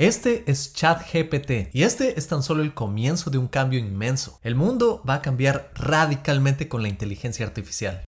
Este es ChatGPT y este es tan solo el comienzo de un cambio inmenso. El mundo va a cambiar radicalmente con la inteligencia artificial.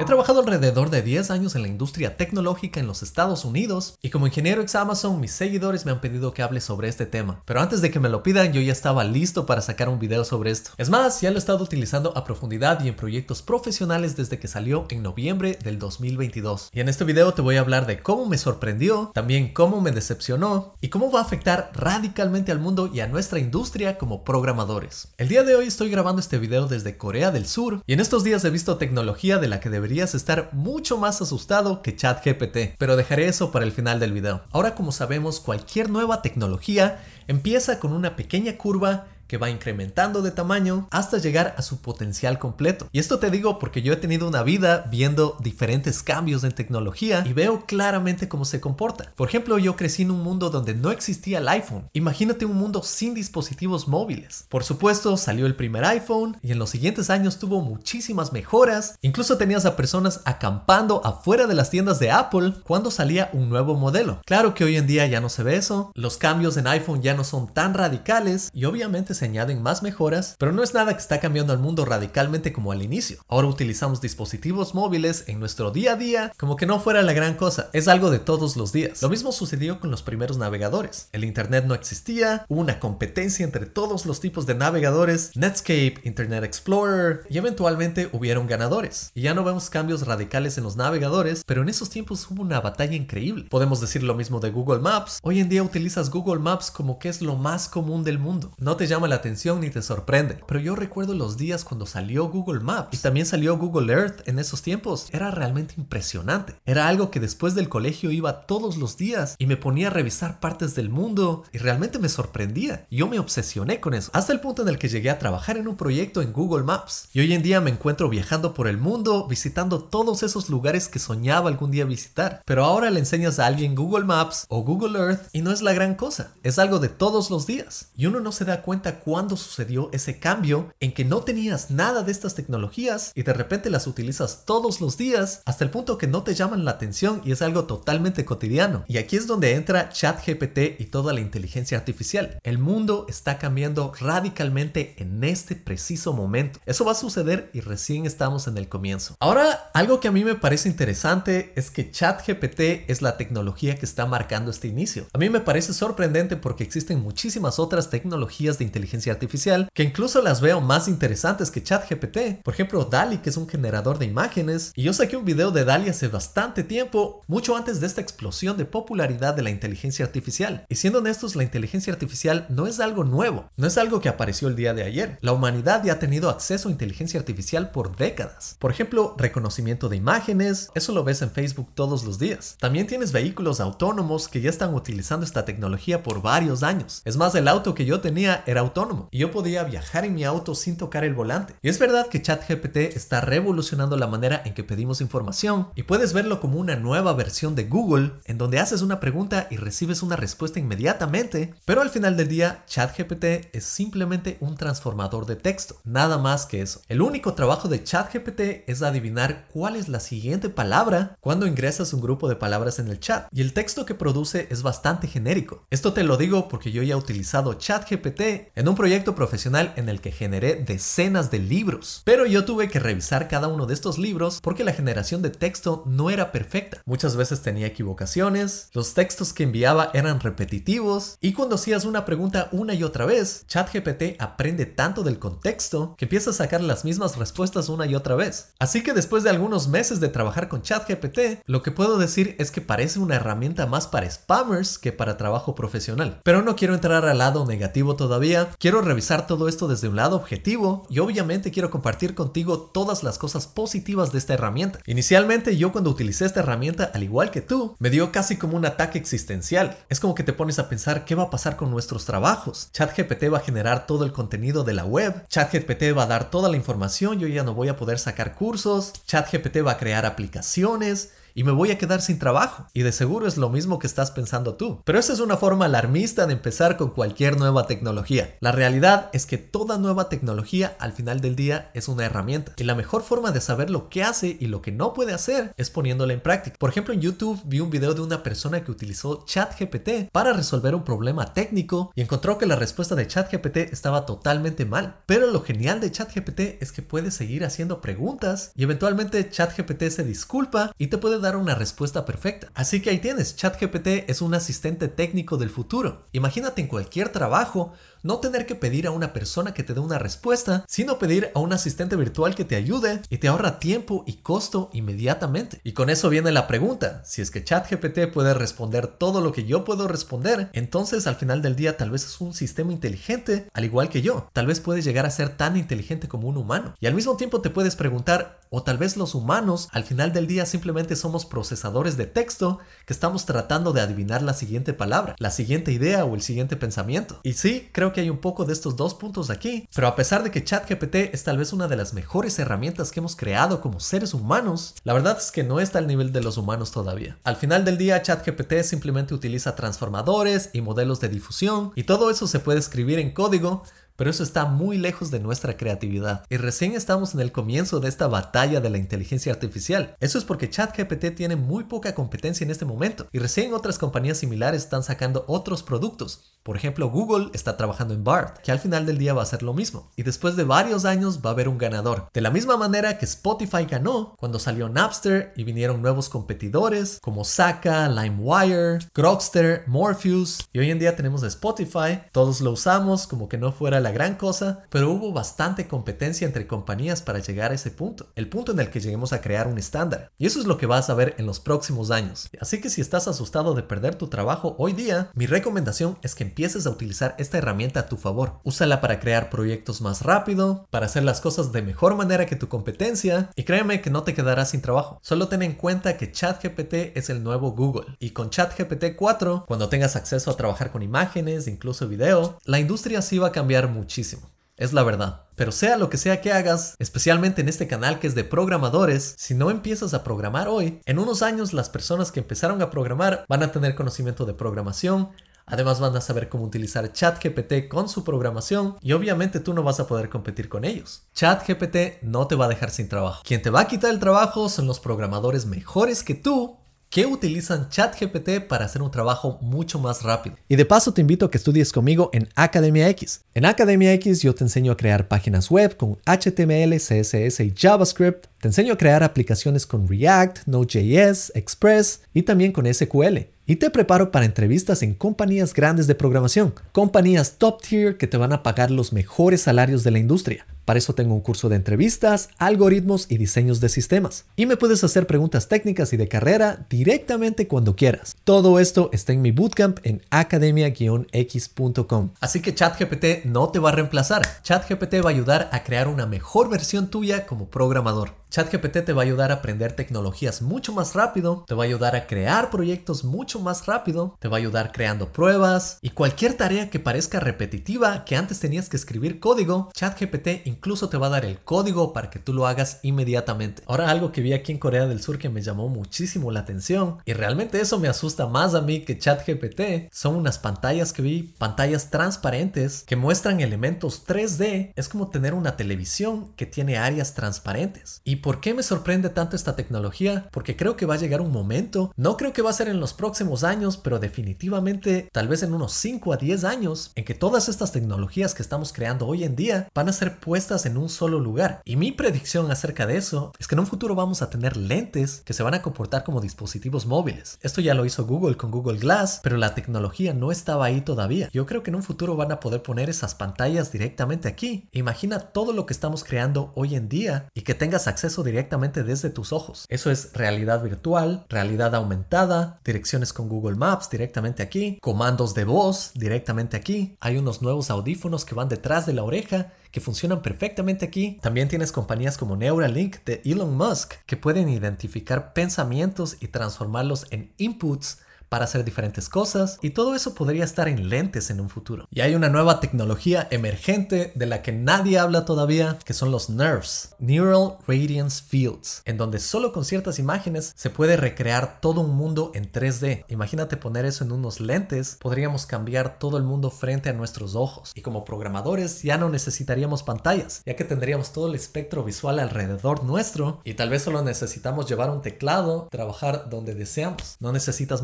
He trabajado alrededor de 10 años en la industria tecnológica en los Estados Unidos y como ingeniero ex Amazon mis seguidores me han pedido que hable sobre este tema. Pero antes de que me lo pidan yo ya estaba listo para sacar un video sobre esto. Es más, ya lo he estado utilizando a profundidad y en proyectos profesionales desde que salió en noviembre del 2022. Y en este video te voy a hablar de cómo me sorprendió, también cómo me decepcionó y cómo va a afectar radicalmente al mundo y a nuestra industria como programadores. El día de hoy estoy grabando este video desde Corea del Sur y en estos días he visto tecnología de la que deberías estar mucho más asustado que ChatGPT, pero dejaré eso para el final del video. Ahora como sabemos, cualquier nueva tecnología empieza con una pequeña curva que va incrementando de tamaño hasta llegar a su potencial completo. Y esto te digo porque yo he tenido una vida viendo diferentes cambios en tecnología y veo claramente cómo se comporta. Por ejemplo, yo crecí en un mundo donde no existía el iPhone. Imagínate un mundo sin dispositivos móviles. Por supuesto, salió el primer iPhone y en los siguientes años tuvo muchísimas mejoras. Incluso tenías a personas acampando afuera de las tiendas de Apple cuando salía un nuevo modelo. Claro que hoy en día ya no se ve eso. Los cambios en iPhone ya no son tan radicales y obviamente se añaden más mejoras, pero no es nada que está cambiando al mundo radicalmente como al inicio. Ahora utilizamos dispositivos móviles en nuestro día a día como que no fuera la gran cosa, es algo de todos los días. Lo mismo sucedió con los primeros navegadores. El Internet no existía, hubo una competencia entre todos los tipos de navegadores, Netscape, Internet Explorer, y eventualmente hubieron ganadores. Y ya no vemos cambios radicales en los navegadores, pero en esos tiempos hubo una batalla increíble. Podemos decir lo mismo de Google Maps. Hoy en día utilizas Google Maps como que es lo más común del mundo. No te llama la atención ni te sorprende. Pero yo recuerdo los días cuando salió Google Maps y también salió Google Earth en esos tiempos. Era realmente impresionante. Era algo que después del colegio iba todos los días y me ponía a revisar partes del mundo y realmente me sorprendía. Yo me obsesioné con eso. Hasta el punto en el que llegué a trabajar en un proyecto en Google Maps. Y hoy en día me encuentro viajando por el mundo, visitando todos esos lugares que soñaba algún día visitar. Pero ahora le enseñas a alguien Google Maps o Google Earth y no es la gran cosa. Es algo de todos los días. Y uno no se da cuenta cuándo sucedió ese cambio en que no tenías nada de estas tecnologías y de repente las utilizas todos los días hasta el punto que no te llaman la atención y es algo totalmente cotidiano. Y aquí es donde entra ChatGPT y toda la inteligencia artificial. El mundo está cambiando radicalmente en este preciso momento. Eso va a suceder y recién estamos en el comienzo. Ahora, algo que a mí me parece interesante es que ChatGPT es la tecnología que está marcando este inicio. A mí me parece sorprendente porque existen muchísimas otras tecnologías de inteligencia inteligencia artificial, que incluso las veo más interesantes que ChatGPT. Por ejemplo, DALI, que es un generador de imágenes. Y yo saqué un video de DALI hace bastante tiempo, mucho antes de esta explosión de popularidad de la inteligencia artificial. Y siendo honestos, la inteligencia artificial no es algo nuevo, no es algo que apareció el día de ayer. La humanidad ya ha tenido acceso a inteligencia artificial por décadas. Por ejemplo, reconocimiento de imágenes, eso lo ves en Facebook todos los días. También tienes vehículos autónomos que ya están utilizando esta tecnología por varios años. Es más, el auto que yo tenía era autónomo y yo podía viajar en mi auto sin tocar el volante. Y es verdad que ChatGPT está revolucionando la manera en que pedimos información y puedes verlo como una nueva versión de Google en donde haces una pregunta y recibes una respuesta inmediatamente, pero al final del día ChatGPT es simplemente un transformador de texto, nada más que eso. El único trabajo de ChatGPT es adivinar cuál es la siguiente palabra cuando ingresas un grupo de palabras en el chat y el texto que produce es bastante genérico. Esto te lo digo porque yo ya he utilizado ChatGPT en en un proyecto profesional en el que generé decenas de libros. Pero yo tuve que revisar cada uno de estos libros porque la generación de texto no era perfecta. Muchas veces tenía equivocaciones, los textos que enviaba eran repetitivos y cuando hacías una pregunta una y otra vez, ChatGPT aprende tanto del contexto que empieza a sacar las mismas respuestas una y otra vez. Así que después de algunos meses de trabajar con ChatGPT, lo que puedo decir es que parece una herramienta más para spammers que para trabajo profesional. Pero no quiero entrar al lado negativo todavía, Quiero revisar todo esto desde un lado objetivo y obviamente quiero compartir contigo todas las cosas positivas de esta herramienta. Inicialmente yo cuando utilicé esta herramienta, al igual que tú, me dio casi como un ataque existencial. Es como que te pones a pensar qué va a pasar con nuestros trabajos. ChatGPT va a generar todo el contenido de la web. ChatGPT va a dar toda la información. Yo ya no voy a poder sacar cursos. ChatGPT va a crear aplicaciones y me voy a quedar sin trabajo. Y de seguro es lo mismo que estás pensando tú. Pero esa es una forma alarmista de empezar con cualquier nueva tecnología. La realidad es que toda nueva tecnología al final del día es una herramienta. Y la mejor forma de saber lo que hace y lo que no puede hacer es poniéndola en práctica. Por ejemplo, en YouTube vi un video de una persona que utilizó ChatGPT para resolver un problema técnico y encontró que la respuesta de ChatGPT estaba totalmente mal. Pero lo genial de ChatGPT es que puede seguir haciendo preguntas y eventualmente ChatGPT se disculpa y te puede dar una respuesta perfecta. Así que ahí tienes, ChatGPT es un asistente técnico del futuro. Imagínate en cualquier trabajo no tener que pedir a una persona que te dé una respuesta, sino pedir a un asistente virtual que te ayude y te ahorra tiempo y costo inmediatamente. Y con eso viene la pregunta, si es que ChatGPT puede responder todo lo que yo puedo responder, entonces al final del día tal vez es un sistema inteligente al igual que yo. Tal vez puede llegar a ser tan inteligente como un humano. Y al mismo tiempo te puedes preguntar, o tal vez los humanos al final del día simplemente somos procesadores de texto que estamos tratando de adivinar la siguiente palabra, la siguiente idea o el siguiente pensamiento. Y sí, creo que hay un poco de estos dos puntos aquí, pero a pesar de que ChatGPT es tal vez una de las mejores herramientas que hemos creado como seres humanos, la verdad es que no está al nivel de los humanos todavía. Al final del día, ChatGPT simplemente utiliza transformadores y modelos de difusión y todo eso se puede escribir en código pero eso está muy lejos de nuestra creatividad. Y recién estamos en el comienzo de esta batalla de la inteligencia artificial. Eso es porque ChatGPT tiene muy poca competencia en este momento. Y recién otras compañías similares están sacando otros productos. Por ejemplo, Google está trabajando en BART, que al final del día va a ser lo mismo. Y después de varios años va a haber un ganador. De la misma manera que Spotify ganó cuando salió Napster y vinieron nuevos competidores como Saka, LimeWire, Grokster, Morpheus. Y hoy en día tenemos Spotify. Todos lo usamos como que no fuera la gran cosa, pero hubo bastante competencia entre compañías para llegar a ese punto, el punto en el que lleguemos a crear un estándar. Y eso es lo que vas a ver en los próximos años. Así que si estás asustado de perder tu trabajo hoy día, mi recomendación es que empieces a utilizar esta herramienta a tu favor. Úsala para crear proyectos más rápido, para hacer las cosas de mejor manera que tu competencia, y créeme que no te quedarás sin trabajo. Solo ten en cuenta que ChatGPT es el nuevo Google, y con ChatGPT 4, cuando tengas acceso a trabajar con imágenes, incluso video, la industria sí va a cambiar muchísimo. Es la verdad. Pero sea lo que sea que hagas, especialmente en este canal que es de programadores, si no empiezas a programar hoy, en unos años las personas que empezaron a programar van a tener conocimiento de programación, Además van a saber cómo utilizar ChatGPT con su programación y obviamente tú no vas a poder competir con ellos. ChatGPT no te va a dejar sin trabajo. Quien te va a quitar el trabajo son los programadores mejores que tú que utilizan ChatGPT para hacer un trabajo mucho más rápido. Y de paso te invito a que estudies conmigo en Academia X. En Academia X yo te enseño a crear páginas web con HTML, CSS y JavaScript. Te enseño a crear aplicaciones con React, Node.js, Express y también con SQL. Y te preparo para entrevistas en compañías grandes de programación, compañías top tier que te van a pagar los mejores salarios de la industria. Para eso tengo un curso de entrevistas, algoritmos y diseños de sistemas. Y me puedes hacer preguntas técnicas y de carrera directamente cuando quieras. Todo esto está en mi bootcamp en academia-x.com. Así que ChatGPT no te va a reemplazar. ChatGPT va a ayudar a crear una mejor versión tuya como programador. ChatGPT te va a ayudar a aprender tecnologías mucho más rápido, te va a ayudar a crear proyectos mucho más rápido, te va a ayudar creando pruebas y cualquier tarea que parezca repetitiva que antes tenías que escribir código, ChatGPT incluso te va a dar el código para que tú lo hagas inmediatamente. Ahora algo que vi aquí en Corea del Sur que me llamó muchísimo la atención y realmente eso me asusta más a mí que ChatGPT son unas pantallas que vi, pantallas transparentes que muestran elementos 3D. Es como tener una televisión que tiene áreas transparentes. ¿Y por qué me sorprende tanto esta tecnología? Porque creo que va a llegar un momento, no creo que va a ser en los próximos años, pero definitivamente tal vez en unos 5 a 10 años en que todas estas tecnologías que estamos creando hoy en día van a ser puestas en un solo lugar. Y mi predicción acerca de eso es que en un futuro vamos a tener lentes que se van a comportar como dispositivos móviles. Esto ya lo hizo Google con Google Glass, pero la tecnología no estaba ahí todavía. Yo creo que en un futuro van a poder poner esas pantallas directamente aquí. Imagina todo lo que estamos creando hoy en día y que tengas acceso directamente desde tus ojos. Eso es realidad virtual, realidad aumentada, direcciones con Google Maps directamente aquí, comandos de voz directamente aquí. Hay unos nuevos audífonos que van detrás de la oreja que funcionan perfectamente aquí. También tienes compañías como Neuralink de Elon Musk que pueden identificar pensamientos y transformarlos en inputs para hacer diferentes cosas y todo eso podría estar en lentes en un futuro. Y hay una nueva tecnología emergente de la que nadie habla todavía, que son los NERVs, Neural Radiance Fields, en donde solo con ciertas imágenes se puede recrear todo un mundo en 3D. Imagínate poner eso en unos lentes, podríamos cambiar todo el mundo frente a nuestros ojos. Y como programadores ya no necesitaríamos pantallas, ya que tendríamos todo el espectro visual alrededor nuestro y tal vez solo necesitamos llevar un teclado, trabajar donde deseamos. No necesitas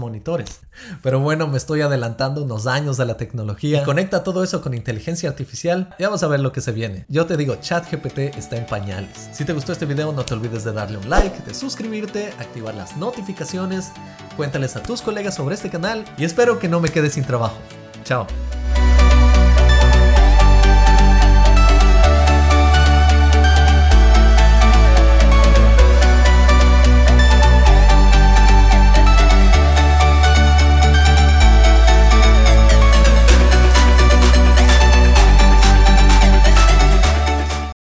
Pero bueno, me estoy adelantando unos años de la tecnología. conecta todo eso con inteligencia artificial y vamos a ver lo que se viene. Yo te digo, ChatGPT está en pañales. Si te gustó este video, no te olvides de darle un like, de suscribirte, activar las notificaciones, cuéntales a tus colegas sobre este canal y espero que no me quedes sin trabajo. Chao.